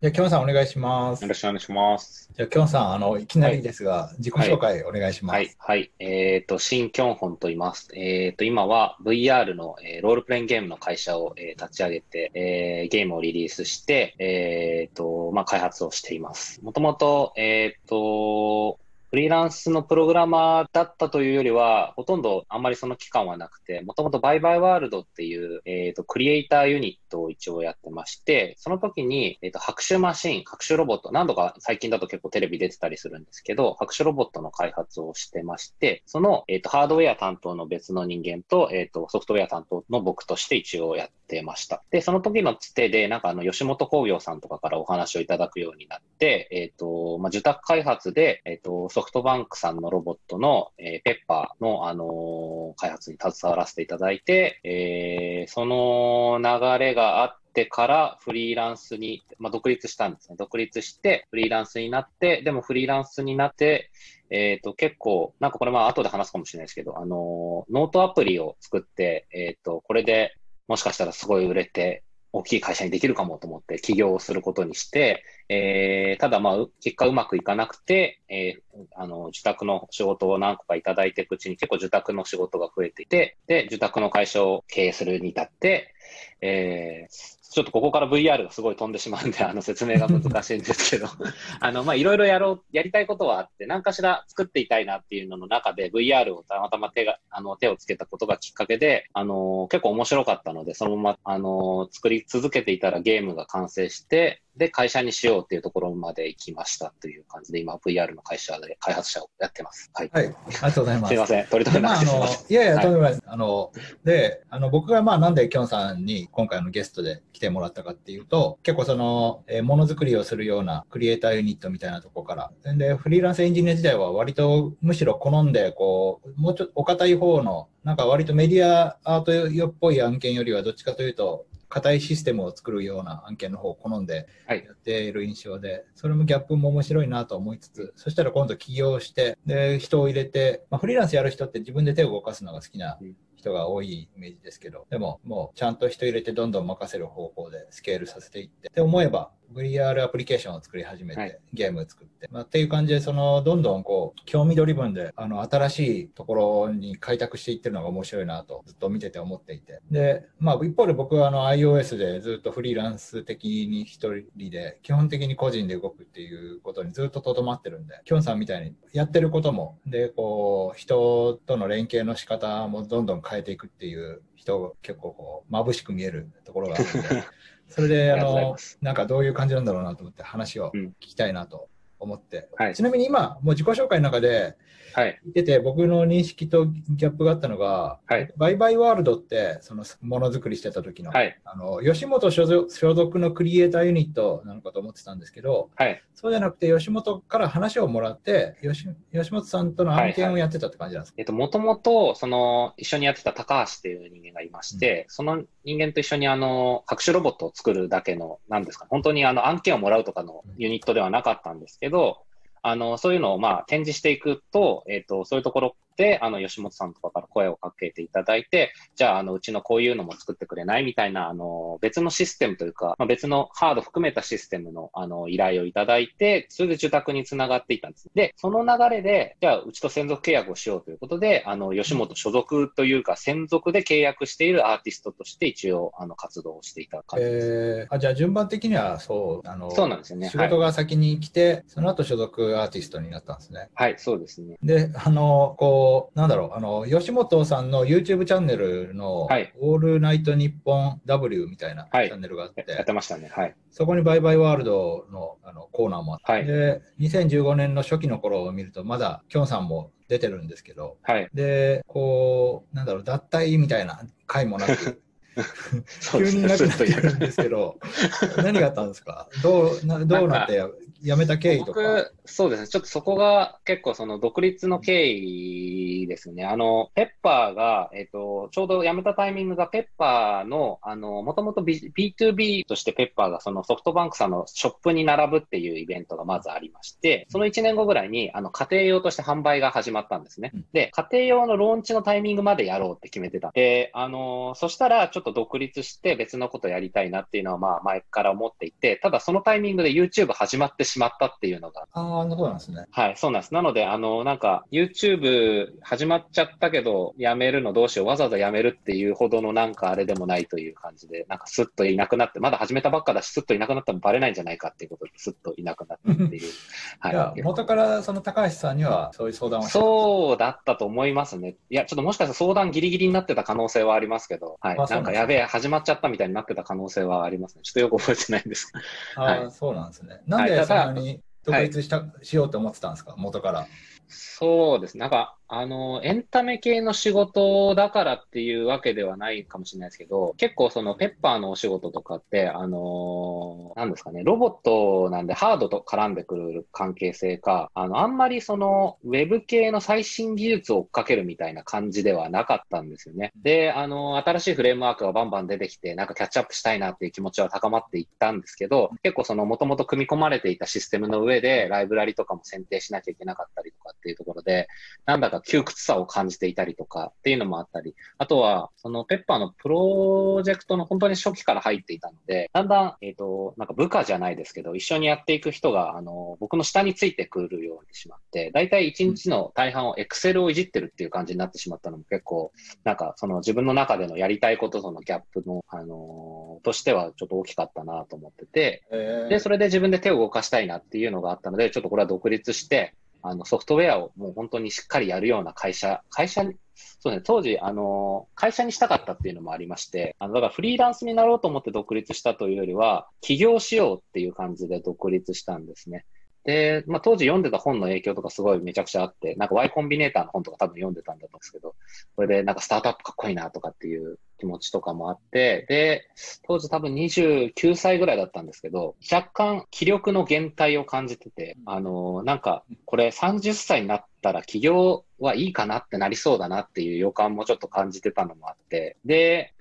じゃあ、きょんさんお願いします。よろしくお願いします。じゃあ、きょんさん、あの、いきなりですが、自己紹介お願いします。はい、はい。えっ、と、新キョンホンと言います。えっ、と、今は VR の、えーロールプレインゲームの会社を、えー立ち上げて、えーゲームをリリースして、えっ、と、まあ、開発をしています。もともと、えっ、と、フリーランスのプログラマーだったというよりは、ほとんどあんまりその期間はなくて、もともとバイバイワールドっていう、えっ、と、クリエイターユニットを一応やってまして、その時に、えっ、と、拍手マシン、拍手ロボット、何度か最近だと結構テレビ出てたりするんですけど、拍手ロボットの開発をしてまして、その、えっ、と、ハードウェア担当の別の人間と、えっ、と、ソフトウェア担当の僕として一応やってました。で、その時のつてで、なんかあの、吉本工業さんとかからお話をいただくようになって、えっ、と、まあ、受託開発で、えっ、と、ソフトバンクさんのロボットの、えーペッパーの、あのー開発に携わらせていただいて、えーその流れがあってからフリーランスに、まあ、独立したんですね。独立してフリーランスになって、でもフリーランスになって、えっ、と、結構、なんかこれまあ後で話すかもしれないですけど、あのーノートアプリを作って、えっ、と、これでもしかしたらすごい売れて、大きい会社にできるかもと思って起業をすることにして、えーただまあ、結果うまくいかなくて、えーあの、受託の仕事を何個かいただいていくうちに結構受託の仕事が増えていて、で、受託の会社を経営するに至って、えーちょっとここから VR がすごい飛んでしまうんで、あの説明が難しいんですけど、あの、ま、いろいろやろう、やりたいことはあって、何かしら作っていたいなっていうのの中で VR をたまたま手が、あの、手をつけたことがきっかけで、あの、結構面白かったので、そのまま、あの、作り続けていたらゲームが完成して、で、会社にしようっていうところまで行きましたという感じで、今 VR の会社で開発者をやってます。はい。はい、ありがとうございますす。いません。取り留めなくてません。、いやいや、はいとんでもない。あの、で、あの、僕がまあ、なんできょんさんに今回のゲストで来てもらったかっていうと、結構その、えーものづくりをするようなクリエイターユニットみたいなとこから、で、フリーランスエンジニア時代は割とむしろ好んで、こう、もうちょっとお堅い方の、なんか割とメディアアートっぽい案件よりはどっちかというと、硬いシステムを作るような案件の方を好んではい。やっている印象で、それもギャップも面白いなと思いつつ、そしたら今度起業して、で、人を入れて、まあ、フリーランスやる人って自分で手を動かすのが好きなうん。人が多いイメージですけど、でももうちゃんと人入れてどんどん任せる方向でスケールさせていって、って思えば VR アプリケーションを作り始めて、はい。ゲームを作って、まあ、っていう感じで、その、どんどんこう、興味ドリブンで、あの、新しいところに開拓していってるのが面白いなと、ずっと見てて思っていて。で、まあ、一方で僕はあの、iOS でずっとフリーランス的に一人で、基本的に個人で動くっていうことにずっととどまってるんで、きょんさんみたいにやってることも、で、こう、人との連携の仕方もどんどん変えていくっていう人が結構こう、眩しく見えるところがあるんで、それで、あのなんかどういう感じなんだろうなと思って話をうん聞きたいなと思って。はいちなみに今、もう自己紹介の中ではい。聞いてて、僕の認識とギャップがあったのが、はいバイバイワールドって、そのものづくりしてた時の、はい。あの吉本所属のクリエイターユニットなのかと思ってたんですけど、はい。そうじゃなくて、吉本から話をもらって、吉吉本さんとの案件をやってたって感じなんですか、えっと、もともと、その、一緒にやってた高橋っていう人間がいまして、その人間と一緒にあの、各種ロボットを作るだけの、なんですか、本当にあの、案件をもらうとかのユニットではなかったんですけど、あの、そういうのをまあ、展示していくと、えっと、そういうところで、あの、吉本さんとかから声をかけていただいて、じゃあ、あの、うちのこういうのも作ってくれないみたいな、あの、別のシステムというか、まあ、別のハード含めたシステムの、あの、依頼をいただいて、それで受託につながっていったんです。で、その流れで、じゃあ、うちと専属契約をしようということで、あの、吉本所属というか、専属で契約しているアーティストとして一応、あの、活動をしていた感じです。えーあじゃあ順番的にはそう、あのそうなんですよね。仕はい事が先に来て、その後所属アーティストになったんですね。はい、そうですね。で、あの、こう、なんだろう、あの、吉本さんの YouTube チャンネルの、はいオールナイトニッポン W みたいなチはいャンネルがあって、やってましたね。はい。そこにバイバイワールドのあのコーナーもあって、はいで、2015年の初期の頃を見ると、まだキョンさんも出てるんですけど、はい。で、こう、なんだろう、脱退みたいな回もなく。急にいなくなってるんですけど、何があったんですか？どうなどうなってや辞めた経緯とか。僕、そうですね。ちょっとそこが結構その独立の経緯ですね。あの、ペッパーが、えっ、と、ちょうど辞めたタイミングがペッパーの、あの、もともと B2B としてペッパーがそのソフトバンクさんのショップに並ぶっていうイベントがまずありまして、その1年後ぐらいに、あの、家庭用として販売が始まったんですねうん。で、家庭用のローンチのタイミングまでやろうって決めてた。で、あの、そしたらちょっとと独立して別のことやりたいなっていうのはまあ前から思っていて、ただそのタイミングで YouTube 始まってしまったっていうのが。ああ、そうなんですね。はい、そうなんです。なので、あの、なんか YouTube 始まっちゃったけど、やめるのどうしよう、わざわざやめるっていうほどのなんかあれでもないという感じで、なんかスッといなくなって、まだ始めたばっかだし、スッといなくなったらバレないんじゃないかっていうことで、スッといなくなったっていう。はい。元からその高橋さんにはそういう相談をそうだったと思いますね。いや、ちょっともしかしたら相談ギリギリになってた可能性はありますけど、はい。なんかやべえ、始まっちゃったみたいになってた可能性はありますね。ちょっとよく覚えてないんですああ、はい、そうなんですね。なんでそんなに独立した、はい、しようと思ってたんですか、元から。そうです。なんか、あの、エンタメ系の仕事だからっていうわけではないかもしれないですけど、結構そのペッパーのお仕事とかって、あのなんですかね、ロボットなんでハードと絡んでくる関係性か、あの、あんまりその、ウェブ系の最新技術を追っかけるみたいな感じではなかったんですよね。で、あの、新しいフレームワークがバンバン出てきて、なんかキャッチアップしたいなっていう気持ちは高まっていったんですけど、結構その、もともと組み込まれていたシステムの上で、ライブラリとかも選定しなきゃいけなかったりとかっていうところで、なんだか窮屈さを感じていたりとかっていうのもあったり、あとは、そのペッパーのプロジェクトの本当に初期から入っていたので、だんだん、えっ、ー、と、なんか部下じゃないですけど、一緒にやっていく人が、あの、僕の下についてくるようにしまって、だいたい一日の大半をエクセルをいじってるっていう感じになってしまったのも結構、なんかその自分の中でのやりたいこととのギャップの、あのとしてはちょっと大きかったなと思ってて、で、それで自分で手を動かしたいなっていうのがあったので、ちょっとこれは独立して、あの、ソフトウェアをもう本当にしっかりやるような会社、会社に、そうですね、当時、あの、会社にしたかったっていうのもありまして、あの、だからフリーランスになろうと思って独立したというよりは、起業しようっていう感じで独立したんですね。で、まあ、当時読んでた本の影響とかすごいめちゃくちゃあって、なんか Y コンビネーターの本とか多分読んでたんだと思うんですけど、これでなんかスタートアップかっこいいなとかっていう気持ちとかもあって、で、当時多分29歳ぐらいだったんですけど、若干気力の減退を感じてて、あの、なんかこれ30歳になったら起業はいいかなってなりそうだなっていう予感もちょっと感じてたのもあって、で、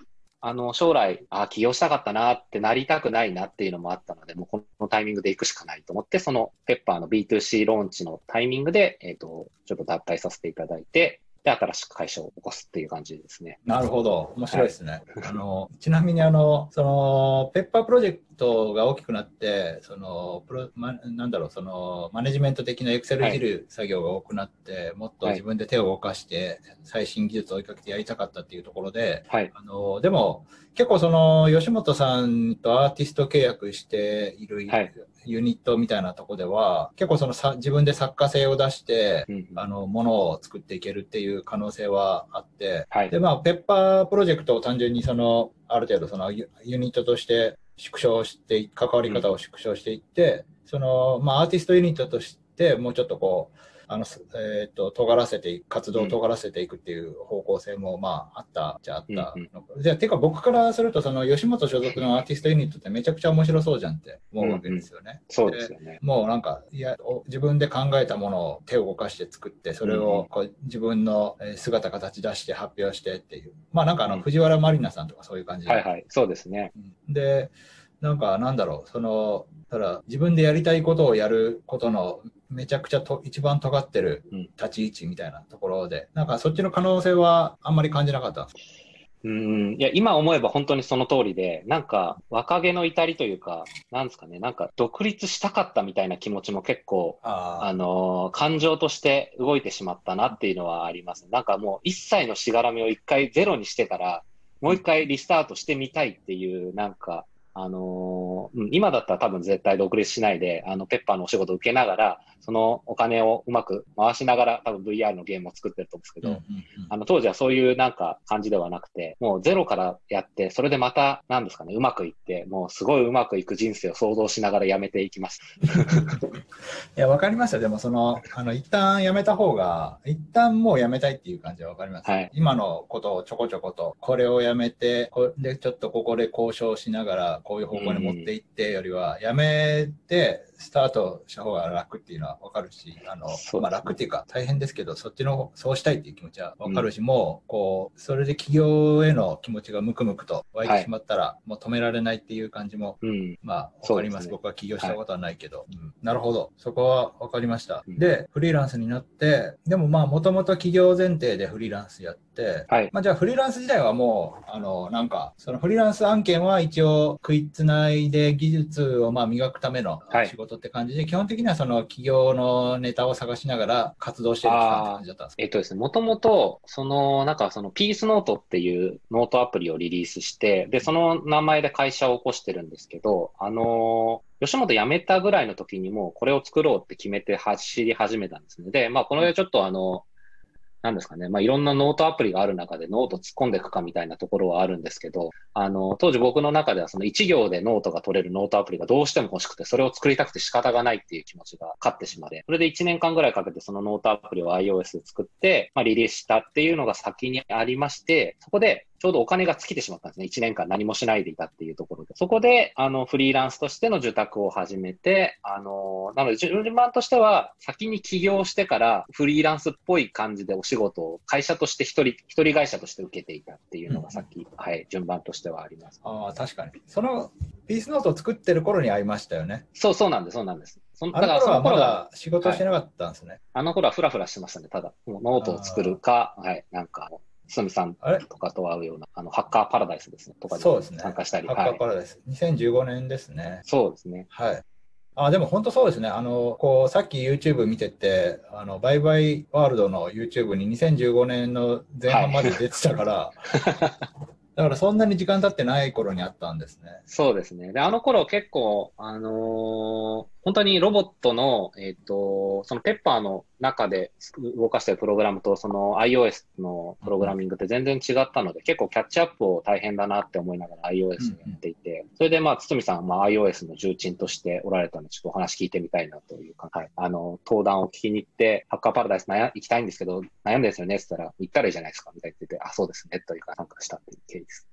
あの、将来、あ起業したかったなってなりたくないなっていうのもあったので、もうこのタイミングで行くしかないと思って、そのペッパーの B2C ローンチのタイミングで、えっ、ー、と、ちょっと脱退させていただいて、で、新しく会社を起こすっていう感じですね。なるほど。面白いですね。はい、あの、ちなみにあの、その、ペッパープロジェクトが大きくなって、その、プロ、ま、なんだろう、その、マネジメント的なエクセルいじる作業が多くなって、はい、もっと自分で手を動かして、最新技術を追いかけてやりたかったっていうところで、はい、あの、でも、結構その、吉本さんとアーティスト契約している、はい、ユニットみたいなとこでは、結構そのさ自分で作家性を出して、うん、あの、ものを作っていけるっていう可能性はあって、はい、で、まあ、ペッパープロジェクトを単純にその、ある程度そのユニットとして縮小して、関わり方を縮小していって、うん、その、まあ、アーティストユニットとして、もうちょっとこう、あの、えっ、ー、と、尖らせて、活動を尖らせていくっていう方向性も、まあ、あったじゃあったの、うん、じゃあ、てか僕からすると、その、吉本所属のアーティストユニットってめちゃくちゃ面白そうじゃんって思うわけですよね。うんうん、そうですよね。もうなんか、いや、自分で考えたものを手を動かして作って、それをこう自分の姿、形出して発表してっていう。まあなんかあの、藤原まりなさんとかそういう感じで。はいはい、そうですね。で、なんかなんだろう、その、ただ自分でやりたいことをやることのめちゃくちゃと一番尖ってる立ち位置みたいなところで、うん、なんかそっちの可能性はあんまり感じなかったんですか？うん。いや今思えば本当にその通りで、なんか若気の至りというか、なんですかね、なんか独立したかったみたいな気持ちも結構、あ、あのー、感情として動いてしまったなっていうのはあります。なんかもう一切のしがらみを一回ゼロにしてから、もう一回リスタートしてみたいっていう、なんか、あのー、今だったら多分絶対独立しないで、あの、ペッパーのお仕事を受けながら、そのお金をうまく回しながら多分 VR のゲームを作ってると思うんですけど、あの、当時はそういうなんか感じではなくて、もうゼロからやって、それでまた、なんですかね、うまくいって、もうすごいうまくいく人生を想像しながらやめていきます。いや、わかりますよ。でもその、あの、一旦やめた方が、一旦もうやめたいっていう感じはわかります、はい。今のことをちょこちょこと、これをやめて、これでちょっとここで交渉しながら、こういう方向に持っていってよりは、やめて、スタートした方が楽っていうのはわかるし、あの、まあ楽っていうか大変ですけど、そっちの、そうしたいっていう気持ちはわかるし、もう、こう、それで企業への気持ちがムクムクと湧いてしまったら、もう止められないっていう感じも、うん。まあ、わかります。ね僕は起業したことはないけど、うんなるほど。そこはわかりました。うんで、フリーランスになって、でもまあ、もともと企業前提でフリーランスやって、はい。まあ、じゃあフリーランス自体はもう、あの、なんか、そのフリーランス案件は一応食いつないで技術をまあ磨くためのはいことって感じで、基本的にはその企業のネタを探しながら活動してるって感じだったんですか？えっとですね、もともと、その、なんかそのピースノートっていうノートアプリをリリースして、で、その名前で会社を起こしてるんですけど、あのー吉本辞めたぐらいの時にもこれを作ろうって決めて走り始めたんですね。で、まあこのちょっとあの、なんですかね、まあいろんなノートアプリがある中でノート突っ込んでいくかみたいなところはあるんですけど、あの、当時僕の中ではその1行でノートが取れるノートアプリがどうしても欲しくて、それを作りたくて仕方がないっていう気持ちが勝ってしまって、それで1年間ぐらいかけてそのノートアプリを iOS で作って、まあリリースしたっていうのが先にありまして、そこでちょうどお金が尽きてしまったんですね。1年間何もしないでいたっていうところで。そこで、あの、フリーランスとしての受託を始めて、あの、なので順番としては、先に起業してからフリーランスっぽい感じでお仕事を会社として一人、一人会社として受けていたっていうのがさっき、はい、順番としてはあります。ああ、確かに。そのピースノートを作ってる頃に会いましたよね。そう、そうなんです、そうなんです。そのあの頃はまはだ仕事してなかったんですね。あの頃はフラフラしてましたね。ただ、ノートを作るか、はい、なんか、すみさんとかと会うような、あの、ハッカーパラダイスですね、とかにそうですね。参加したり、ハッカはい。ーパラダイス。2015年ですね。そうですね。はい。あ、でも本当そうですね。あの、こう、さっき YouTube 見てて、あの、バイバイワールドの YouTube に2015年の前半まで出てたから、だからそんなに時間経ってない頃にあったんですね。そうですね。で、あの頃結構、あのー本当にロボットの、えっ、と、そのペッパーの中で動かしてるプログラムと、その iOS のプログラミングって全然違ったので、結構キャッチアップを大変だなって思いながら iOS をやっていて、それでまあ、堤さんはまあ iOS の重鎮としておられたので、ちょっとお話聞いてみたいなというか、はい。あの、登壇を聞きに行って、ハッカーパラダイス悩行きたいんですけど、悩んでるんですよねって言ったら、行ったらいいじゃないですか、みたいな言ってて、あ、そうですね、というか参加したっていう経緯です。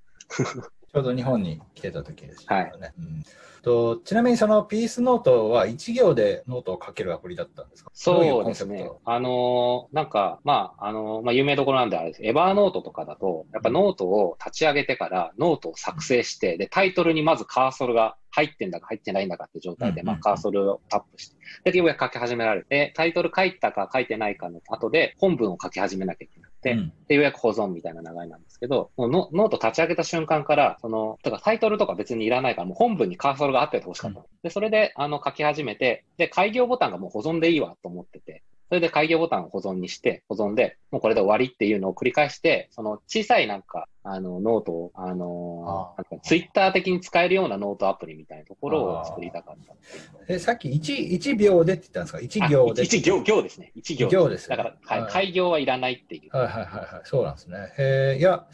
ちょうど日本に来てた時ですよね。はい。うん。とちなみにそのピースノートは1行でノートを書けるアプリだったんですか？そうですね。あのーなんか、まあ、あのーまあ、有名どころなんであれです。エバーノートとかだと、やっぱノートを立ち上げてから、ノートを作成して、で、タイトルにまずカーソルが入ってんだか入ってないんだかって状態で、うんまあ、カーソルをタップして、で、ようやく書き始められて、タイトル書いたか書いてないかの後で、本文を書き始めなきゃいけなくて、うんで、ようやく保存みたいな流れなんですけど、もうノノート立ち上げた瞬間から、その、とかタイトルとか別にいらないから、もう本文にカーソルがあっててほしかった。うんで、それで、あの、書き始めて、で、改行ボタンがもう保存でいいわと思ってて、それで改行ボタンを保存にして、保存で、もうこれで終わりっていうのを繰り返して、その小さいなんか、あの、ノートを、あのあなんかツイッター的に使えるようなノートアプリみたいなところを作りたかった。えさっき 1, 1秒でって言ったんですか ?1 行で。あ一行、行ですね。一行行ですよだから、はい、はい改行はいらないっていう。はいはいはいはい。そうなんですね。えーいや、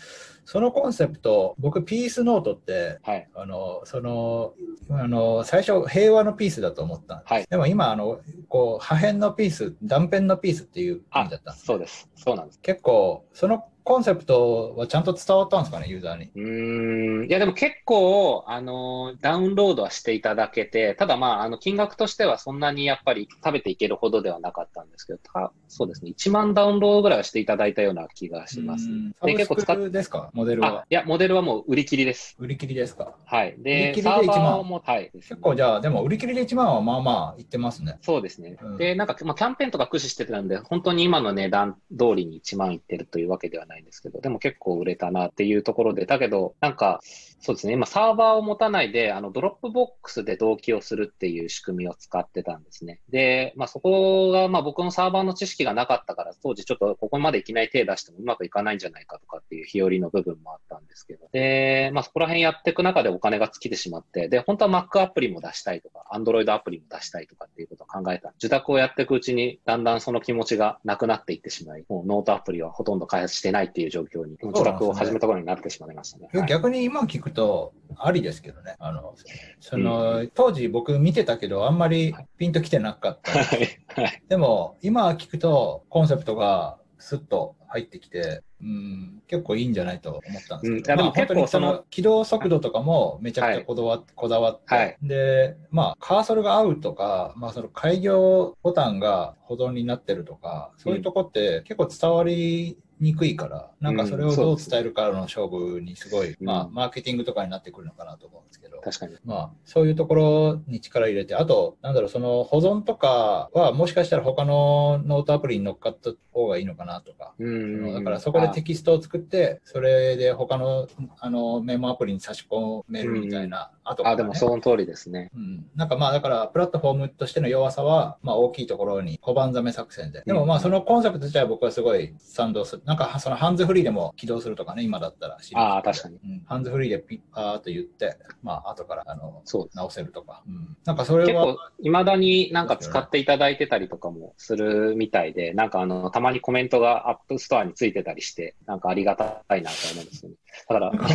そのコンセプト、僕、ピースノートって、はい。あの、その、あの、最初、平和のピースだと思ったんです。はいでも今、あの、こう、破片のピース、断片のピースっていう意あ味だったんです。そうです。そうなんです。結構、そのコンセプトはちゃんと伝わったんですかね、ユーザーに。うーん。いや、でも結構、あの、ダウンロードはしていただけて、ただまあ、あの、金額としてはそんなにやっぱり食べていけるほどではなかったんですけど、たそうですね。1万ダウンロードぐらいはしていただいたような気がしますで、結構使っクですか、モデルあは、。いや、モデルはもう売り切りです。売り切りですか。はい。売りで、切りでサーバ1万ーも、はい。結構じゃあ、でも売り切りで1万はまあまあいってますね。そうですね。うんで、なんか、まあ、キャンペーンとか駆使してたんで、本当に今の値段通りに1万いってるというわけではないんですけど、でも結構売れたなっていうところで、だけど、なんか、そうですね、今サーバーを持たないで、あの、ドロップボックスで同期をするっていう仕組みを使ってたんですね。で、まあ、そこが、まあ、僕のサーバーの知識がなかったから、当時ちょっとここまでいきなり手出してもうまくいかないんじゃないかとかっていう日和の部分もあったんですけど。で、まあ、そこら辺やっていく中でお金が尽きてしまって、で、本当は Mac アプリも出したいとか、Android アプリも出したいとかっていうことを考えた。受託をやっていくうちに、だんだんその気持ちがなくなっていってしまい、もうノートアプリはほとんど開発してないっていう状況に、受託を始めた頃になってしまいましたね。えはい逆に今聞くと、ありですけどね。あの、その、当時僕見てたけど、あんまりピンときてなかった。はい。はい。でも、今聞くと、コンセプトがスッと入ってきて、うん、結構いいんじゃないと思ったんですけど、うんまあ本当にその起動速度とかもめちゃくちゃこだわ,、こだわって、はいで、まあ、カーソルが合うとか、まあ、その開業ボタンが保存になってるとか、そういうとこって結構伝わりにくいから、なんかそれをどう伝えるかの勝負にすごい、うんまあ、マーケティングとかになってくるのかなと思うんですけど。確かに。まあ、そういうところに力入れて、あと、なんだろう、その保存とかは、もしかしたら他のノートアプリに乗っかった方がいいのかなとか、うそんのだからそこでテキストを作って、それで他のあのメモアプリに差し込めるみたいな、あとあ、でもその通りですね。うん、なんかまあだからプラットフォームとしての弱さはまあ大きいところに小判ザメ作戦で。でもまあそのコンセプト自体は僕はすごい賛同する。なんかそのハンズフリーでも起動するとかね、今だったら。ああ、確かに。うん、ハンズフリーでピッパーっと言って、まあ後からあの。直せるとか。うん、なんかそれ結構は、、未だになんか使っていただいてたりとかもするみたいで、なんかあの、たまにコメントがアップストアについてたりして、なんかありがたいなと思うんですよね。だから、も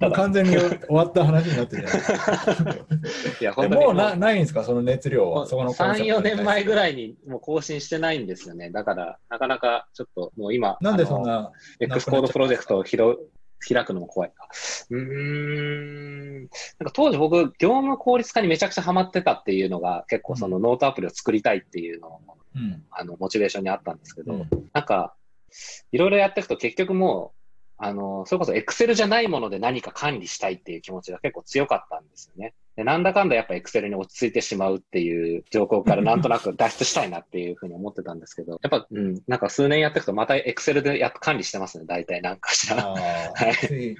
ただう完全に終わった話になってるじゃないいや、え本当にもうなないんですか、その熱量は？そこのコンセ3、4プトに対して年前ぐらいにもう更新してないんですよね。だから、なかなかちょっともう今、なんでそんな、X コードプロジェクトを広開くのも怖いか。うーん。なんか当時僕、業務効率化にめちゃくちゃハマってたっていうのが結構そのノートアプリを作りたいっていうのも、うん。あの、モチベーションにあったんですけど、うんなんか、いろいろやっていくと結局もう、あの、それこそ Excel じゃないもので何か管理したいっていう気持ちが結構強かったんですよね。でなんだかんだやっぱ Excel に落ち着いてしまうっていう状況からなんとなく脱出したいなっていうふうに思ってたんですけど、やっぱ、うん、なんか数年やっていくとまた Excel でやっ管理してますね、大体なんかしら。あ はいあ、つい、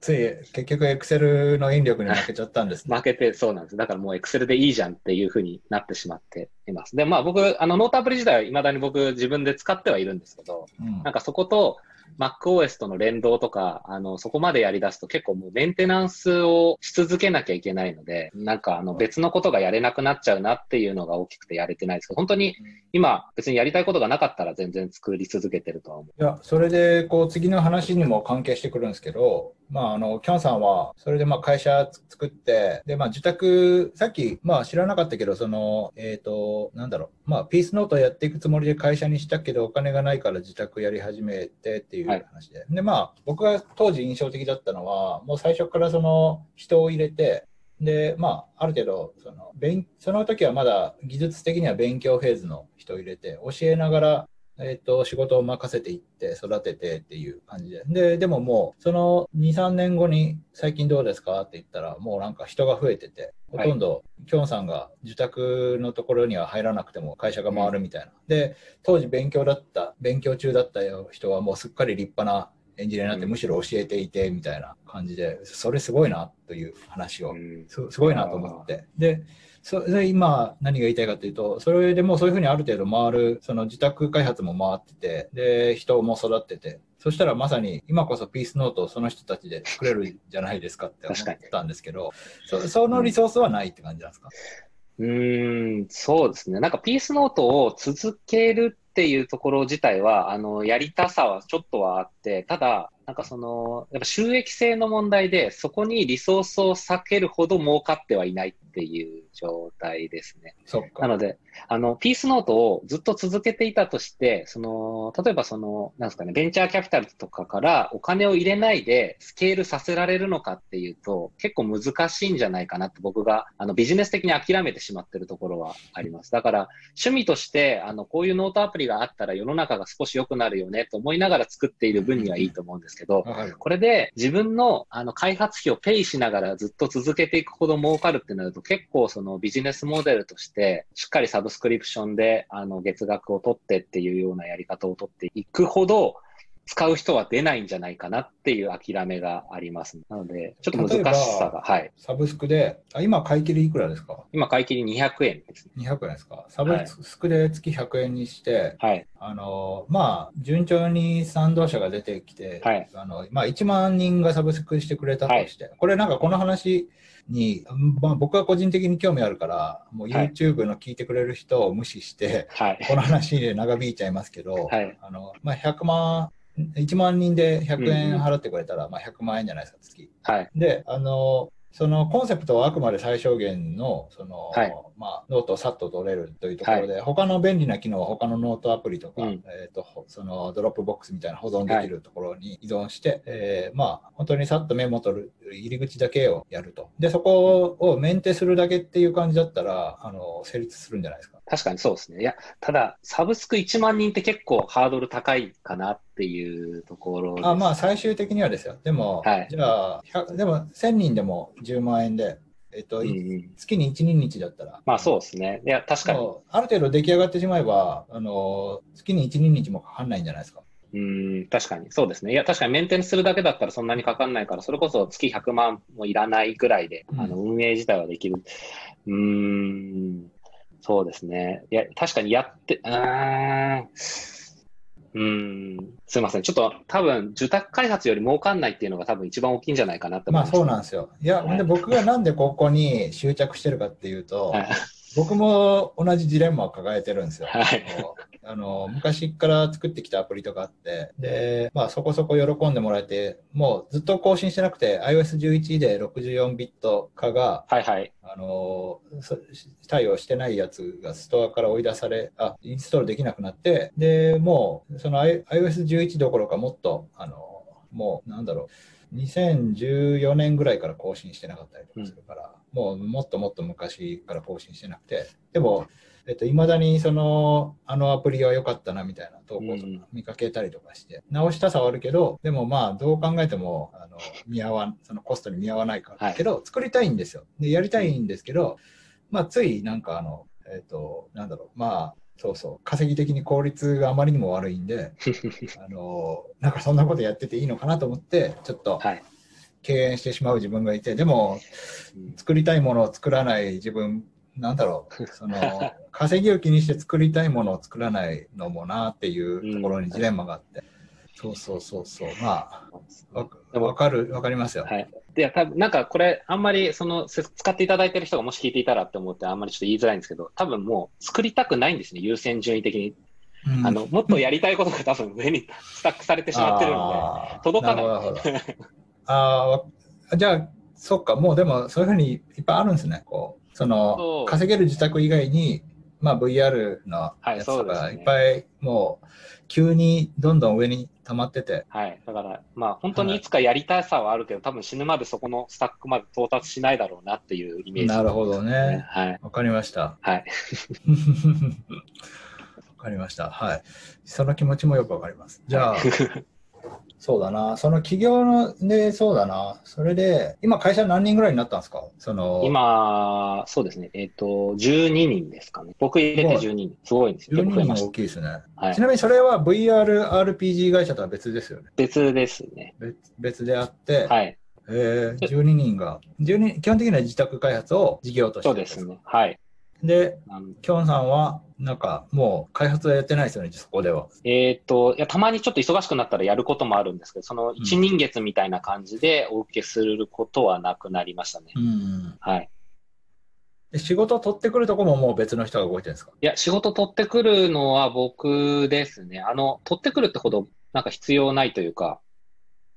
つい、結局エクセルの引力に負けちゃったんですね。負けてそうなんです。だからもう Excel でいいじゃんっていうふうになってしまっています。で、まあ僕、あのノートアプリ自体は未だに僕自分で使ってはいるんですけど、うんなんかそこと MacOS との連動とか、あの、そこまでやり出すと結構もうメンテナンスをし続けなきゃいけないので、なんかあの別のことがやれなくなっちゃうなっていうのが大きくてやれてないですけど、本当に今別にやりたいことがなかったら全然作り続けてるとは思う。いや、それで、こう、次の話にも関係してくるんですけど、まあ、あの、キャンさんは、それで、まあ、会社作って、で、まあ、受託、さっき、まあ、知らなかったけど、その、えっ、と、なんだろう、まあ、ピースノートやっていくつもりで会社にしたけど、お金がないから自宅やり始めてっていうはい話で。で、まあ、僕が当時印象的だったのは、もう最初からその、人を入れて、で、まあ、ある程度、その、勉、その時はまだ技術的には勉強フェーズの人を入れて、教えながら、えっと、仕事を任せていって、育ててっていう感じで。で、でももう、その2、3年後に、最近どうですかって言ったら、もうなんか人が増えてて、ほとんど、キョンさんが受託のところには入らなくても会社が回るみたいな。で、当時勉強だった、勉強中だった人はもうすっかり立派なエンジニアになって、うんむしろ教えていて、みたいな感じで、それすごいな、という話をすごいなと思って。で、それで今何が言いたいかというと、それでもうそういうふうにある程度回る、その自宅開発も回ってて、で、人も育ってて、そしたらまさに今こそピースノートをその人たちで作れるじゃないですかって思ったんですけど、そそのリソースはないって感じなんですか、うーん、そうですね。なんかピースノートを続けるっていうところ自体は、あの、やりたさはちょっとはあって、ただ、なんかその、やっぱ収益性の問題で、そこにリソースを避けるほど儲かってはいないっていう状態ですね。そっか。なので、あの、ピースノートをずっと続けていたとして、その、例えばその、なんですかね、ベンチャーキャピタルとかからお金を入れないでスケールさせられるのかっていうと、結構難しいんじゃないかなって僕が、あの、ビジネス的に諦めてしまってるところはあります。だから、趣味として、あの、こういうノートアプリがあったら世の中が少し良くなるよねと思いながら作っている分にはいいと思うんですけど、わかる。これで自分のあの開発費をペイしながらずっと続けていくほど儲かるってなると結構そのビジネスモデルとしてしっかりサブスクリプションであの月額を取ってっていうようなやり方を取っていくほど使う人は出ないんじゃないかなっていう諦めがあります。なので、ちょっと難しさが、はい。サブスクで、あ今買い切りいくらですか？今買い切り200円ですね。200円ですか？サブスクで月100円にして、はい。あの、まあ、順調に賛同者が出てきて、はいあの、まあ、1万人がサブスクしてくれたとして、これなんかこの話に、まあ、僕は個人的に興味あるから、もうはい YouTube の聞いてくれる人を無視して、はい。この話で長引いちゃいますけど、はいあの、まあ、100万、1万人で100円払ってくれたら、まあ、100万円じゃないですか、月。はい。で、あの、そのコンセプトはあくまで最小限の、その、はいまあ、ノートをさっと取れるというところで、他の便利な機能は他のノートアプリとか、うんえー、とほそのドロップボックスみたいな保存できるところに依存して、えーまあ、本当にさっとメモ取る入り口だけをやると。で、そこをメンテするだけっていう感じだったら、あの成立するんじゃないですか。確かにそうですね。いや、ただ、サブスク1万人って結構ハードル高いかなっていうところ。あまあ、最終的にはですよ。でも、はいじゃあ、100でも1000人でも10万円で、えっと、うんうん月に1、2日だったら、まあそうですね。いや、確かに。ある程度出来上がってしまえば、あの月に1、2日もかかんないんじゃないですか。うん、確かに。そうですね。いや、確かにメンテナンスするだけだったらそんなにかかんないから、それこそ月100万もいらないぐらいで、うんあの、運営自体はできる。うーん、そうですね。いや、確かにやって、うーん、うーん、すいません。ちょっと多分、受託開発より儲かんないっていうのが多分一番大きいんじゃないかなって思います。まあそうなんですよ。いや、はいで僕がなんでここに執着してるかっていうと、はい僕も同じジレンマを抱えてるんですよ。はいあの昔から作ってきたアプリとかあって、で、まあそこそこ喜んでもらえて、もうずっと更新してなくて、iOS11 で64ビット化が、はいはい。あのそ対応してないやつがストアから追い出され、あ、インストールできなくなって、で、もう、その I- iOS11 どころかもっと、あの、もう、なんだろう、2014年ぐらいから更新してなかったりとかするから、もうもっともっと昔から更新してなくて、でも、えっと、未だにその、あのアプリは良かったなみたいな投稿とうんか見かけたりとかして、直したさはあるけど、でもまあ、どう考えても、あの、見合わん、そのコストに見合わないから、はいけど、作りたいんですよ。で、やりたいんですけど、まあ、ついなんかあの、えっ、と、なんだろう、まあ、そうそう、稼ぎ的に効率があまりにも悪いんで、あの、なんかそんなことやってていいのかなと思って、ちょっとはい。敬遠してしまう自分がいて、でも、うん作りたいものを作らない自分、なんだろう、その、稼ぎを気にして作りたいものを作らないのもなっていうところにジレンマがあって、そうそうそうそう、まあ、わかる、わかりますよ。はい。で、多分なんかこれ、あんまりその、せ使っていただいてる人がもし聞いていたらって思って、あんまりちょっと言いづらいんですけど、多分もう作りたくないんですね、優先順位的に。うん。あの、もっとやりたいことが 多分上にスタックされてしまってるんで、届かない。あーわじゃあ、そっか、もうでもそういうふうにいっぱいあるんですね。こうその稼げる自宅以外に、まあ、VR のはいやつとかいっぱいもう急にどんどん上に溜まってて、はい。だから、まあ本当にいつかやりたさはあるけど、多分死ぬまでそこのスタックまで到達しないだろうなっていうイメージ、なるほどね。はい。わかりました。はい。わかりました。はい。その気持ちもよくわかります。じゃあ、そうだな。その企業ので、そうだな。それで、今会社何人ぐらいになったんですか？その、今、そうですね。えっ、と、12人ですかね。僕入れて12人。すごいんですよ。12結構増えまし人大きいですね。た。はいち。なみにそれは VR、RPG 会社とは別ですよね？別ですね。別別であって、はい。えー、12人が、12基本的には自宅開発を事業としてそうですね。はい。で、きょんさんは、なんかもう開発はやってないですよね、そこでは。えっ、と、いや、たまにちょっと忙しくなったらやることもあるんですけど、その一人月みたいな感じでお受けすることはなくなりましたね。うん。はい。で仕事を取ってくるとこももう別の人が動いてるんですか？いや、仕事取ってくるのは僕ですね。あの、取ってくるってほどなんか必要ないというか、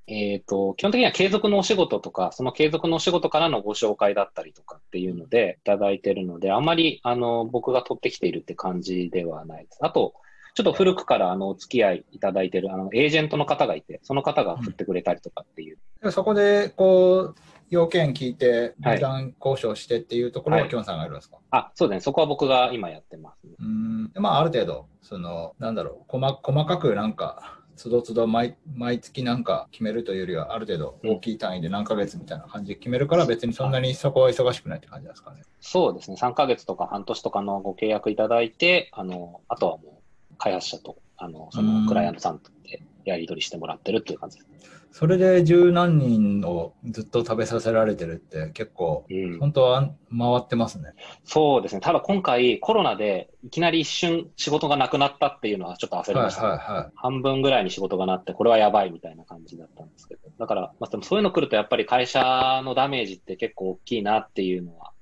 えっ、と、基本的には継続のお仕事とか、その継続のお仕事からのご紹介だったりとかっていうのでいただいてるので、あまり、あの、僕が取ってきているって感じではないです。あと、ちょっと古くからあの、お付き合いいただいてる、あの、エージェントの方がいて、その方が振ってくれたりとかっていう。でそこで、こう、要件聞いて、はい値段交渉してっていうところははいきょんさんがやるんですか、あ、そうですね。そこは僕が今やってます、ね。うん。でまあ、ある程度、その、なんだろう、細細かくなんか、つどつど毎毎月なんか決めるというよりは、ある程度大きい単位で何ヶ月みたいな感じで決めるから、別にそんなにそこは忙しくないって感じですかね。そうですね。3ヶ月とか半年とかのご契約いただいて、あの、あとはもう開発者と、あの、そうんのクライアントさんでやり取りしてもらってるっていう感じです。それで十何人をずっと食べさせられてるって結構、うん。本当は回ってますね。そうですね。ただ今回コロナでいきなり一瞬仕事がなくなったっていうのはちょっと焦りはいました、はいは半分ぐらいに仕事がなって、これはやばいみたいな感じだったんですけど。だから、まあ、でもそういうの来るとやっぱり会社のダメージって結構大きいなっていうのは、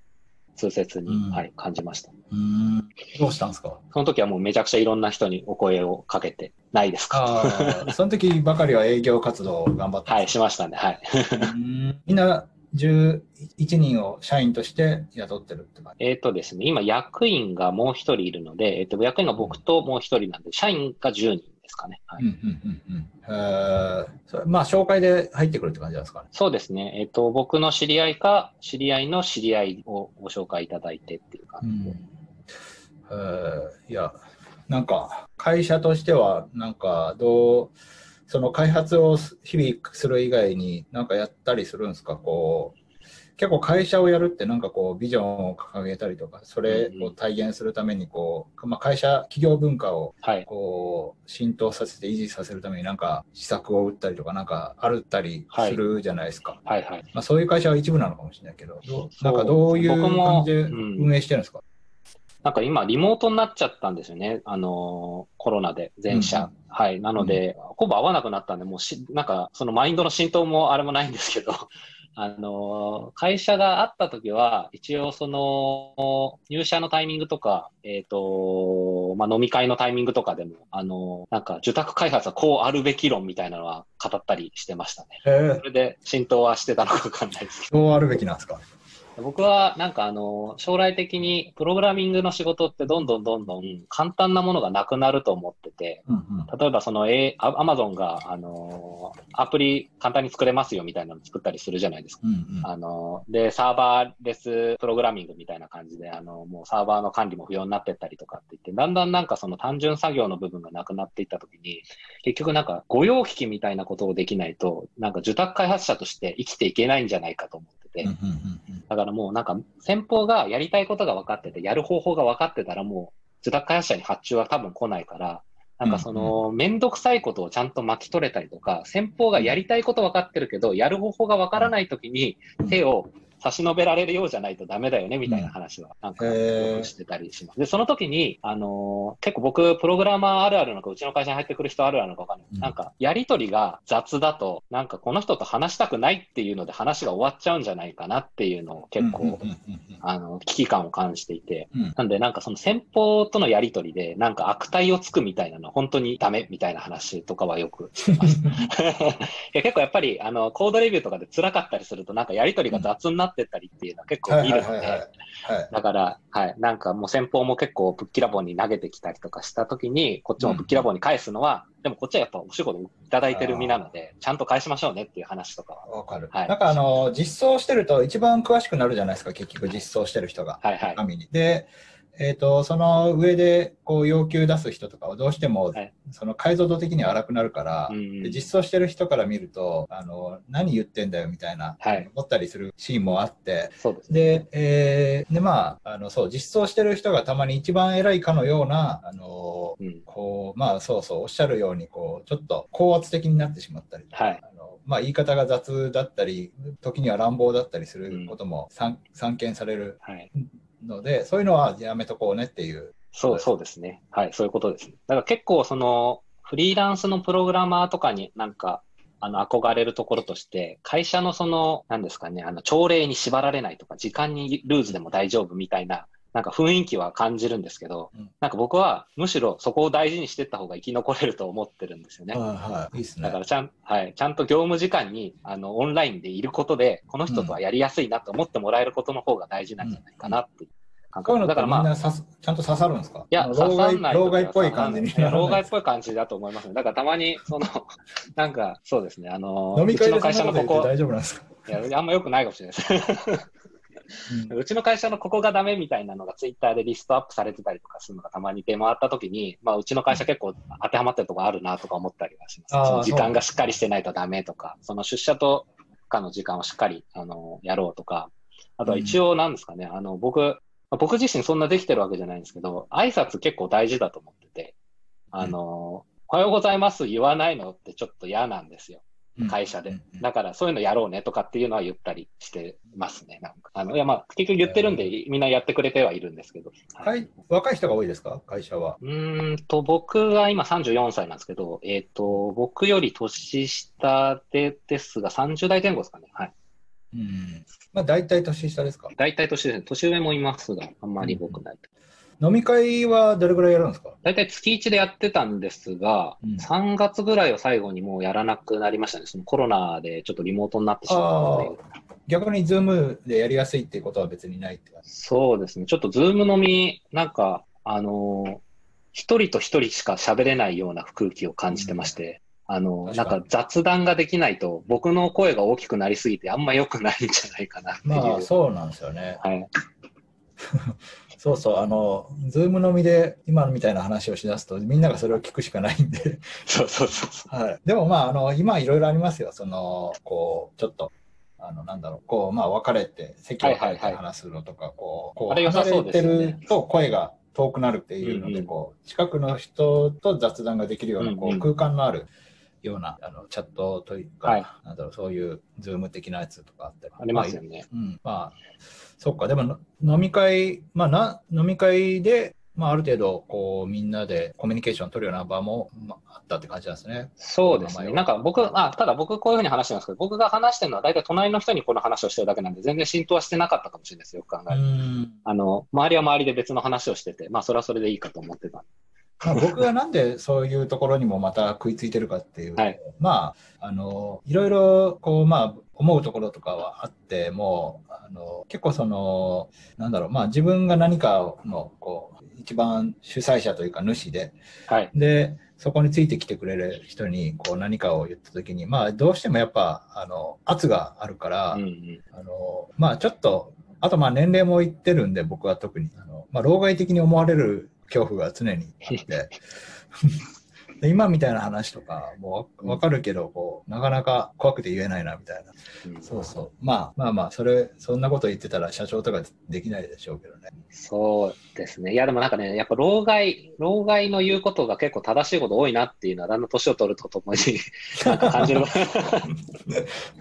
痛切に、うんはい、感じました。い。うん。どうしたんですか？その時はもうめちゃくちゃいろんな人にお声をかけて、ないですか？その時ばかりは営業活動を頑張ってはい、しましたね。はい。うんみんな11人を社員として雇ってるって感じ？えっ、とですね、今役員がもう一人いるので、えっ、と、役員が僕ともう一人なんで、社員が10人ですかね。はいうんうんうんうんえーそれまあ、紹介で入ってくるって感じなんですかね。そうですね。えっ、と、僕の知り合いか、知り合いの知り合いをご紹介いただいてっていう感じで。えーいや、なんか、会社としては、なんか、どう、その開発を日々する以外に、なんかやったりするんですか、こう、結構会社をやるって、なんかこう、ビジョンを掲げたりとか、それを体現するために、こう、まあ、会社、企業文化を、はい。こう、浸透させて維持させるために、なんか、施策を打ったりとか、なんか、あるったりするじゃないですか。はいはい。まあ、そういう会社は一部なのかもしれないけど、なんかどういう感じでうん運営してるんですか、なんか今、リモートになっちゃったんですよね。あのーコロナで、全社。うんはい。なので、ほぼ会わなくなったんで、もうし、なんか、そのマインドの浸透もあれもないんですけど、あのー会社があった時は、一応その、入社のタイミングとか、えっ、と、まあ、飲み会のタイミングとかでも、あのーなんか、受託開発はこうあるべき論みたいなのは語ったりしてましたね。それで浸透はしてたのかわかんないですけど。どうあるべきなんですか？僕はなんかあの、将来的にプログラミングの仕事ってどんどんどんどん簡単なものがなくなると思ってて、うんうん。例えばその、A、アマゾンがあの、アプリ簡単に作れますよみたいなの作ったりするじゃないですか。うんうん。あの、で、サーバーレスプログラミングみたいな感じで、あの、もうサーバーの管理も不要になってったりとかって言って、だんだんなんかその単純作業の部分がなくなっていったときに、結局なんか御用聞きみたいなことをできないと、なんか受託開発者として生きていけないんじゃないかと思ってて、うんうんうん。だからもうなんか先方がやりたいことが分かってて、やる方法が分かってたらもう受託開発者に発注は多分来ないから、なんかその、めんどくさいことをちゃんと巻き取れたりとか、先方がやりたいこと分かってるけど、やる方法が分からないときにうん。手を差し伸べられるようじゃないとダメだよね、みたいな話は、なんか、してたりします。で、その時に、あのー結構僕、プログラマーあるあるなのか、うちの会社に入ってくる人あるあるなのか分かんない。うんなんか、やりとりが雑だと、なんかこの人と話したくないっていうので話が終わっちゃうんじゃないかなっていうのを結構、あの、危機感を感じていて、うんなんでなんかその先方とのやりとりで、なんか悪態をつくみたいなのは本当にダメみたいな話とかはよくします。いや結構やっぱり、あの、コードレビューとかで辛かったりすると、なんかやりとりが雑になってったりっていうのは結構はい見るのはいはいはいで、はい。だから、はい、なんかもう先方も結構ぶっきらぼうに投げてきたりとかしたときに、こっちもぶっきらぼうに返すのは、でもこっちはやっぱお仕事いただいてる身なので、ちゃんと返しましょうねっていう話とかは。わかる、はい。なんかあの実装してると一番詳しくなるじゃないですか結局実装してる人が。はいはい。紙に。でえー、とその上でこう要求出す人とかはどうしてもはいその解像度的には荒くなるから、うんうんで実装してる人から見るとあの何言ってんだよみたいな、はい思ったりするシーンもあってそうですね。で,、えーでまああのそう実装してる人がたまに一番偉いかのようなあのうん。こうまあそうそうおっしゃるようにこうちょっと高圧的になってしまったりとか、はいあのまあ、言い方が雑だったり時には乱暴だったりすることも散,、散見されるはい。のでそういうのはやめとこうねっていう。そう、そうですね。はい、そういうことですね。だから結構その、フリーランスのプログラマーとかになんか、あの、憧れるところとして、会社のその、なんですかね、あの、朝礼に縛られないとか、時間にルーズでも大丈夫みたいな、なんか雰囲気は感じるんですけど、うんなんか僕はむしろそこを大事にしていった方が生き残れると思ってるんですよね。はいはい、いいですねだか。らちゃん、はい、ちゃんと業務時間に、あの、オンラインでいることで、この人とはやりやすいなと思ってもらえることの方が大事なんじゃないかなっていう感覚。こういうのってみだからまあ、ちゃんと刺さるんですか？いや、刺さ老んない老害っぽい感じに老害っい。ぽい感じだと思いますね。だからたまに、その、なんか、そうですね、あの、飲み会の会社のここ、大丈夫なんですか、いや、あんま良くないかもしれないです。うん。うちの会社のここがダメみたいなのがツイッターでリストアップされてたりとかするのがたまに出回った時に、まあ、うちの会社結構当てはまってるところあるなとか思ったりはします。その時間がしっかりしてないとダメとか、その出社とかの時間をしっかり、あの、やろうとか、あとは一応なんですかね、あの、僕、まあ僕自身そんなできてるわけじゃないんですけど、挨拶結構大事だと思ってて、あの、おはようございます言わないの？ってちょっと嫌なんですよ。会社でうんうん。だからそういうのやろうねとかっていうのは言ったりしてますね。なんかあのいやまあ結局言ってるんでみんなやってくれてはいるんですけど。はいはい、若い人が多いですか？会社は。うーんと、僕は今34歳なんですけど、えっ、と、僕より年下でですが30代前後ですかね。はい。うん。まあ大体年下ですか？大体年ですね。年上もいますが、あんまり僕ない。飲み会はどれぐらいやるんですか？大体月1でやってたんですが、うん3月ぐらいを最後にもうやらなくなりましたね。そのコロナでちょっとリモートになってしまったので。逆にズームでやりやすいっていうことは別にないって感じそうですね。ちょっとズーム飲み、なんか、あのー一人と一人しか喋れないような空気を感じてまして、あのーなん確か雑談ができないと、僕の声が大きくなりすぎてあんま良くないんじゃないかなっていう。まあそうなんですよね。はい。そうそう、あの、ズーム飲みで今みたいな話をしだすと、みんながそれを聞くしかないんで、そうそうそうそはい。でもまあ、あの、今いろいろありますよ。その、こう、ちょっと、あの、なんだろう、こう、まあ、別れて、席を変えて話すのとか、こう、こう、離れてると声が遠くなるっていうので、こう、近くの人と雑談ができるような、こう、空間のあるような、あの、チャットというか、はいなんだろう、そういう、ズーム的なやつとかあって。う。ありますよね。うん、まあ、そっか、でもの飲み会、まあな、飲み会で、まあ、ある程度、こう、みんなでコミュニケーション取るような場も、まあ、あったって感じなんですね。そうですね。なんか僕、あ、ただ僕こういうふうに話してますけど、僕が話してるのは大体隣の人にこの話をしてるだけなんで、全然浸透はしてなかったかもしれないですよ、よく考える。あの、周りは周りで別の話をしてて、まあそれはそれでいいかと思ってた。まあ、僕がなんでそういうところにもまた食いついてるかっていうと、はいまあ、あの、いろいろ、こう、まあ、思うところとかはあっても、あの、結構その、なんだろう、まあ、自分が何かの、こう、一番主催者というか主で、はい。で、そこについてきてくれる人にこう何かを言ったときに、まあ、どうしてもやっぱ、あの、圧があるから、うんうん。あの、まあ、ちょっと、あとまあ年齢もいってるんで、僕は特に、あの、まあ、老害的に思われる恐怖が常にあって、で 今みたいな話とかもうわわかるけど、こう、なかなか怖くて言えないな、みたいな。うんそうそう。まあまあまあ、それ、そんなこと言ってたら社長とかできないでしょうけどね。そうですね。いや、でもなんかね、やっぱ老害、老害の言うことが結構正しいこと多いなっていうのは、だんだん年を取るとともに、なんか感じる。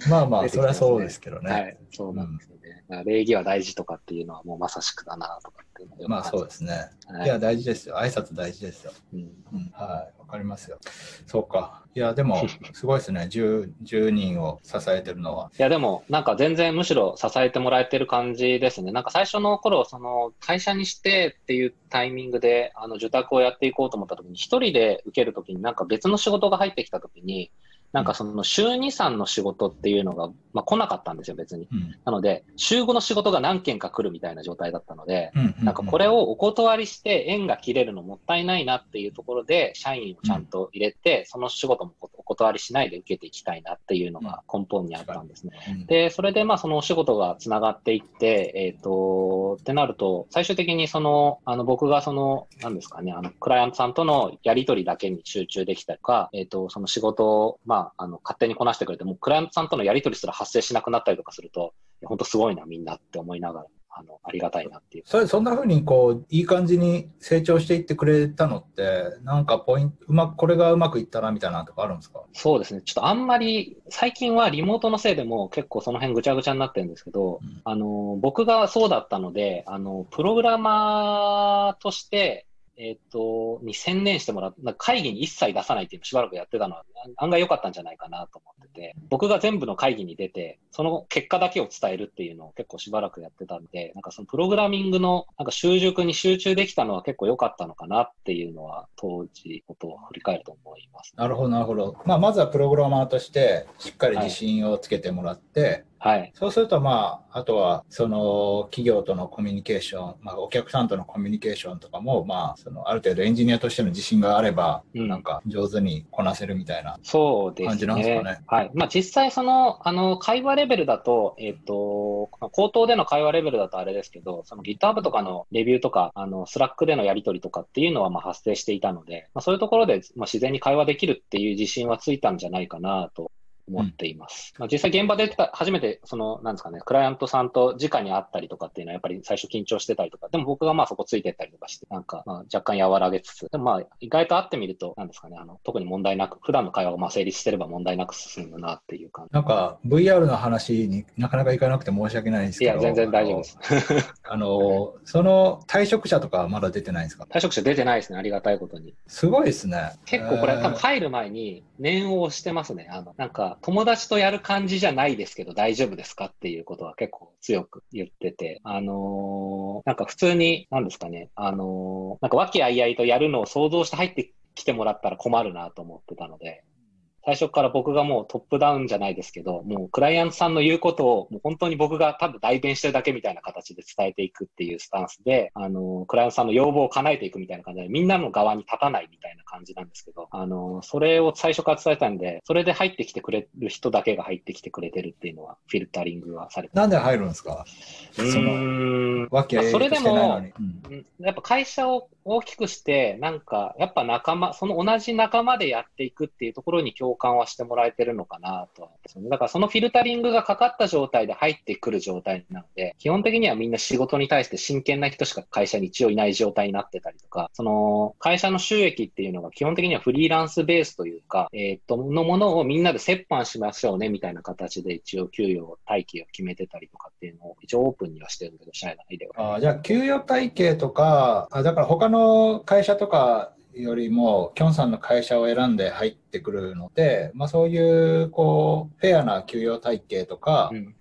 まあまあ、それはそうですけどね。はい、そうなんですよね。だから礼儀は大事とかっていうのはもうまさしくだなとかっていうまあそう感ですね。じはいいや、大事ですよ。挨拶大事ですよ。うんうん、はい、わかりますよ。そうか。いや、でも、すごいですね。10, 10人を支えてるのは。いや、でも、なんか全然むしろ支えてもらえてる感じですね。なんか最初の頃、その会社にしてっていうタイミングで、あの、受託をやっていこうと思った時に、一人で受ける時になんか別の仕事が入ってきた時に、なんかその週2、3の仕事っていうのが、まあ来なかったんですよ、別に。うん。なので、週5の仕事が何件か来るみたいな状態だったので、うんなんかこれをお断りして縁が切れるのもったいないなっていうところで、社員をちゃんと入れて、その仕事もお断りしないで受けていきたいなっていうのが根本にあったんですね。うんで、それでまあそのお仕事がつながっていって、えっ、と、ってなると、最終的にその、あの僕がその、なんですかね、あの、クライアントさんとのやりとりだけに集中できたりとか、えっ、と、その仕事を、まあ、あの、勝手にこなしてくれて、もうクライアントさんとのやりとりすら発生しなくなったりとかすると、本当すごいな、みんなって思いながら、あの、ありがたいなっていう。それそんな風にこういい感じに成長していってくれたのってなんかポイントうまくこれがうまくいったなみたいなのとかあるんですか？そうですね。ちょっとあんまり、最近はリモートのせいでも結構その辺ぐちゃぐちゃになってるんですけど、うんあの、僕がそうだったので、あの、プログラマーとして、えっ、と、に専念してもらう、会議に一切出さないっていうのをしばらくやってたのは案外良かったんじゃないかなと思ってて、僕が全部の会議に出て、その結果だけを伝えるっていうのを結構しばらくやってたんで、なんかそのプログラミングのなんか習熟に集中できたのは結構良かったのかなっていうのは当時ことを振り返ると思います。なるほどなるほど、まあ、まずはプログラマーとしてしっかり自信をつけてもらって、はい。そうするとまああとはその企業とのコミュニケーション、まあ、お客さんとのコミュニケーションとかもまあそのある程度エンジニアとしての自信があれば、うんなんか上手にこなせるみたいなそうです感じなんですかねはい。まあ実際その、あの、会話レベルだと、えっ、と、口頭での会話レベルだとあれですけど、その GitHub とかのレビューとか、あの、Slack でのやり取りとかっていうのはまあ発生していたので、まあそういうところで、まあ、自然に会話できるっていう自信はついたんじゃないかなと思っています。まあ、実際現場でた初めて、その、なんですかね、クライアントさんと直に会ったりとかっていうのはやっぱり最初緊張してたりとか、でも僕がまあそこついてったりとかして、なんか、まあ、若干和らげつつ、でもまあ意外と会ってみると、なんですかね、あの、特に問題なく、普段の会話がまあ成立してれば問題なく進むなっていう感じ。なんか VR の話になかなかいかなくて申し訳ないんですけどいや、全然大丈夫です。あのその退職者とかはまだ出てないんですか？退職者出てないですね、ありがたいことに。すごいですね。結構これ、えー多分入る前に念を押してますね。あの、なんか、友達とやる感じじゃないですけど大丈夫ですかっていうことは結構強く言ってて、あのーなんか普通に、なんですかね、あのーなんか和気あいあいとやるのを想像して入ってきてもらったら困るなと思ってたので、最初から僕がもうトップダウンじゃないですけど、もうクライアントさんの言うことを、もう本当に僕が多分代弁してるだけみたいな形で伝えていくっていうスタンスで、あの、クライアントさんの要望を叶えていくみたいな感じで、みんなの側に立たないみたいな感じなんですけど、あの、それを最初から伝えたんで、それで入ってきてくれる人だけが入ってきてくれてるっていうのは、フィルタリングはされてなんで入るんですか？うその。わけそれでもうん。やっぱ会社を大きくして、なんか、やっぱ仲間、その同じ仲間でやっていくっていうところに共感はしてもらえてるのかなと。だからそのフィルタリングがかかった状態で入ってくる状態なので、基本的にはみんな仕事に対して真剣な人しか会社に一応いない状態になってたりとか、その会社の収益っていうのが基本的にはフリーランスベースというか、えーっと、のものをみんなで折半しましょうねみたいな形で一応給与体系を決めてたりとかっていうのを一応オープンにはしてるけど、社内では。あーじゃあ、給与体系とか、あだから他の会社とかよりも、きょんさんの会社を選んで入ってくるので、まあ、そういう、こう、フェアな給与体系とか、うん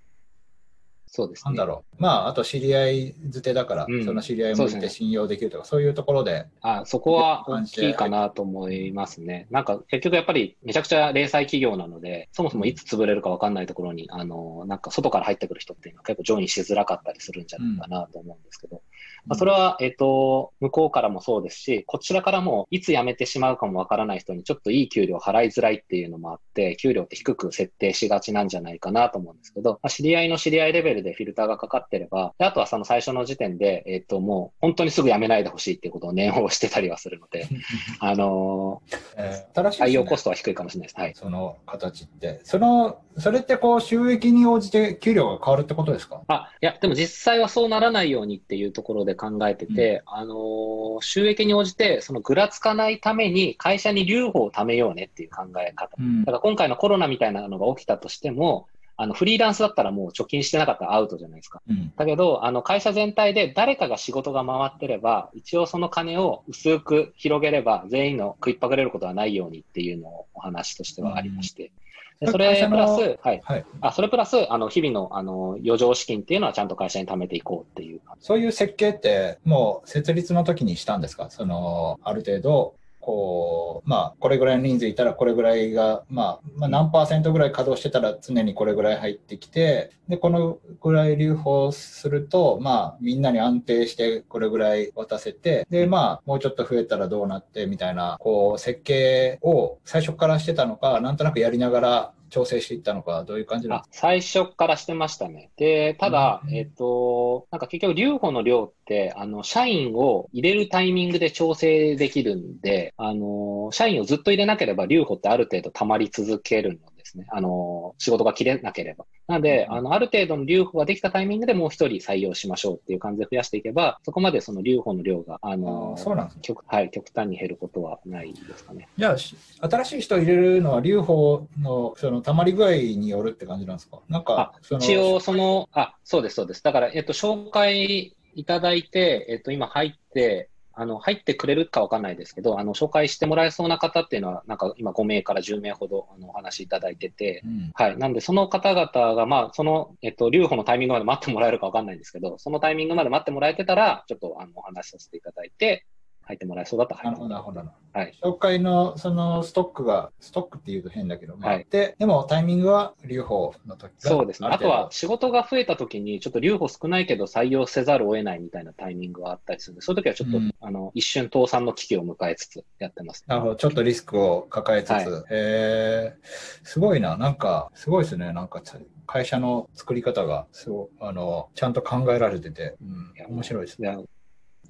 そうですね。なんだろう。まあ、あと知り合いづてだから、うん。その知り合いそうですね。もいて信用できるとか、そういうところで、あ、そこは大きいかなと思いますね。なんか結局やっぱりめちゃくちゃ零細企業なので、そもそもいつ潰れるかわかんないところに、あの、なんか外から入ってくる人っていうのは結構ジョインしづらかったりするんじゃないかなと思うんですけど、まあ、それは、えっ、と、向こうからもそうですし、こちらからもいつ辞めてしまうかもわからない人にちょっといい給料払いづらいっていうのもあって、給料って低く設定しがちなんじゃないかなと思うんですけど、まあ、知り合いの知り合いレベルでフィルターがかかってれば、であとはその最初の時点で、えっ、と、もう本当にすぐ辞めないでほしいっていうことを念をしてたりはするので、あのえー新しいー、ね用コストは低いかもしれないです。はい。その形って。その、それってこう、収益に応じて給料が変わるってことですか？あ、いや、でも実際はそうならないようにっていうところで考えてて、あのー収益に応じて、そのぐらつかないために会社に留保を貯めようねっていう考え方。うんだから今回のコロナみたいなのが起きたとしても、あの、フリーランスだったらもう貯金してなかったらアウトじゃないですか。うんだけど、あの、会社全体で誰かが仕事が回ってれば、一応その金を薄く広げれば、全員の食いっぱぐれることはないようにっていうのをお話としてはありまして。でそれプラス、はい。はい。あ、それプラス、あの、日々の、あの、余剰資金っていうのはちゃんと会社に貯めていこうっていう。そういう設計って、もう設立の時にしたんですかその、ある程度、こう、まあ、これぐらいの人数いたらこれぐらいが、まあ、まあ、何パーセントぐらい稼働してたら常にこれぐらい入ってきて、で、このぐらい留保すると、まあ、みんなに安定してこれぐらい渡せて、で、まあ、もうちょっと増えたらどうなってみたいな、こう、設計を最初からしてたのか、なんとなくやりながら調整していったのか、どういう感じなんあですか最初からしてましたね。で、ただ、うんえっと、なんか結局、留保の量って、あの、社員を入れるタイミングで調整できるんで、あの、社員をずっと入れなければ、留保ってある程度溜まり続けるのですね。あの、仕事が切れなければ。なので、うんあの、ある程度の留保ができたタイミングでもう一人採用しましょうっていう感じで増やしていけば、そこまでその留保の量が、あのあー、そうなんですね極、はい、極端に減ることはないですかね。じゃあ、し新しい人を入れるのは、留保のその溜まり具合によるって感じなんですか？なんか一応、その、あ、そうです、そうです。だから、えっと、紹介いただいて、えっと、今入って、あの、入ってくれるかわかんないですけど、あの、紹介してもらえそうな方っていうのは、なんか今5名から10名ほど、あの、お話いただいてて、うんはい。なんで、その方々が、まあ、その、えっと、留保のタイミングまで待ってもらえるかわかんないんですけど、そのタイミングまで待ってもらえてたら、ちょっと、あの、お話しさせていただいて、入ってもらえそうだった。らなる入ってほど、なるほど。はい。紹介のそのストックが、ストックっていうと変だけど、まあはい。で、でもタイミングは留保の時がそうですね。あとは仕事が増えた時に、ちょっと留保少ないけど採用せざるを得ないみたいなタイミングがあったりするんで、そういう時はちょっと、うん。あの、一瞬倒産の危機を迎えつつやってます。なるほど、ちょっとリスクを抱えつつ、はい。へえ、すごいな、なんか、すごいですね、なんか、会社の作り方が、すごあの、ちゃんと考えられてて、うん。面白いですね。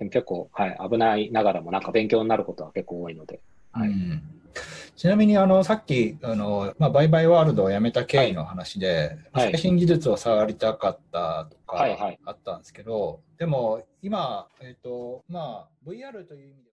いやでも結構、はい、危ないながらもなんか勉強になることは結構多いので。はい。うん。ちなみにあのさっきあの、まあ、バイバイワールドを辞めた経緯の話で、はい。最新技術を触りたかったとかはいはい。あったんですけど、でも今、えっとまあ、VR という意味で